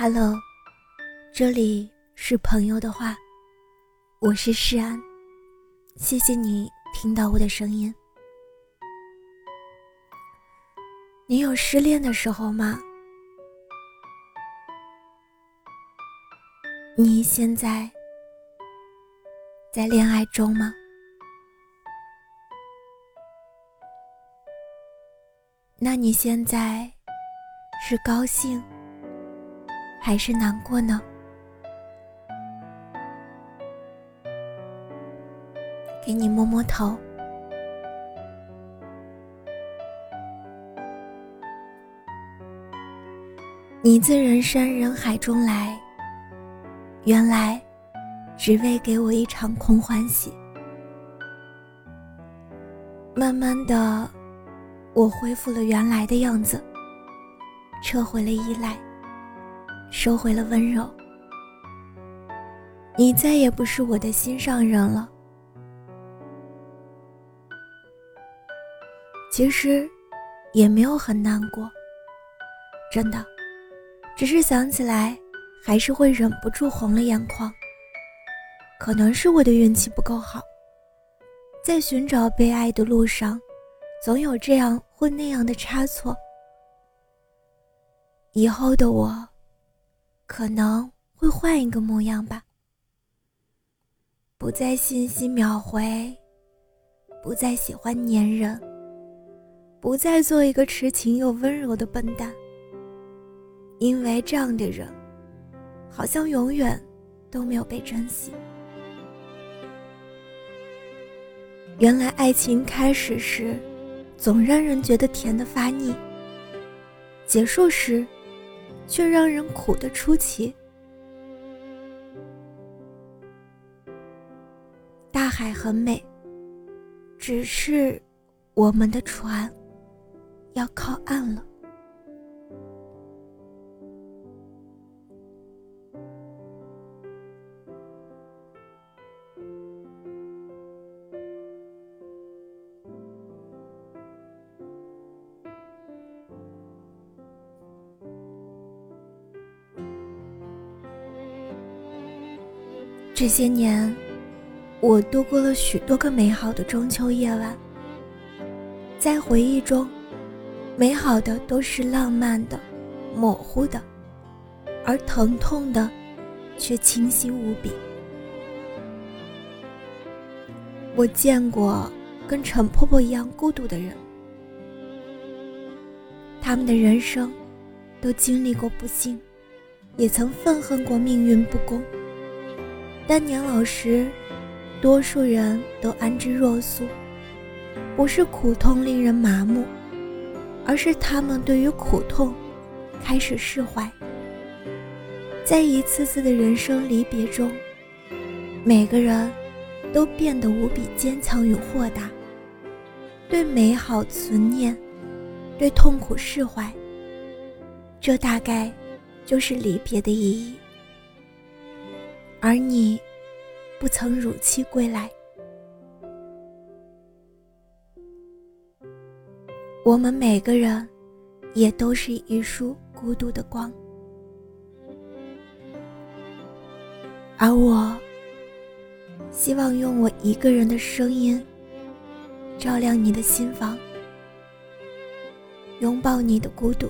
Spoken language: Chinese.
Hello，这里是朋友的话，我是诗安，谢谢你听到我的声音。你有失恋的时候吗？你现在在恋爱中吗？那你现在是高兴还是难过呢？给你摸摸头。你自人山人海中来，原来只为给我一场空欢喜。慢慢的。我恢复了原来的样子，撤回了依赖，收回了温柔。你再也不是我的心上人了。其实，也没有很难过，真的，只是想起来，还是会忍不住红了眼眶。可能是我的运气不够好，在寻找被爱的路上。总有这样或那样的差错，以后的我可能会换一个模样吧，不再信息秒回，不再喜欢粘人，不再做一个痴情又温柔的笨蛋，因为这样的人好像永远都没有被珍惜。原来爱情开始时。总让人觉得甜的发腻，结束时，却让人苦得出奇。大海很美，只是我们的船要靠岸了。这些年，我度过了许多个美好的中秋夜晚。在回忆中，美好的都是浪漫的、模糊的，而疼痛的却清晰无比。我见过跟陈婆婆一样孤独的人，他们的人生都经历过不幸，也曾愤恨过命运不公。但年老时，多数人都安之若素，不是苦痛令人麻木，而是他们对于苦痛开始释怀。在一次次的人生离别中，每个人都变得无比坚强与豁达，对美好存念，对痛苦释怀。这大概就是离别的意义。而你，不曾如期归来。我们每个人，也都是一束孤独的光。而我，希望用我一个人的声音，照亮你的心房，拥抱你的孤独。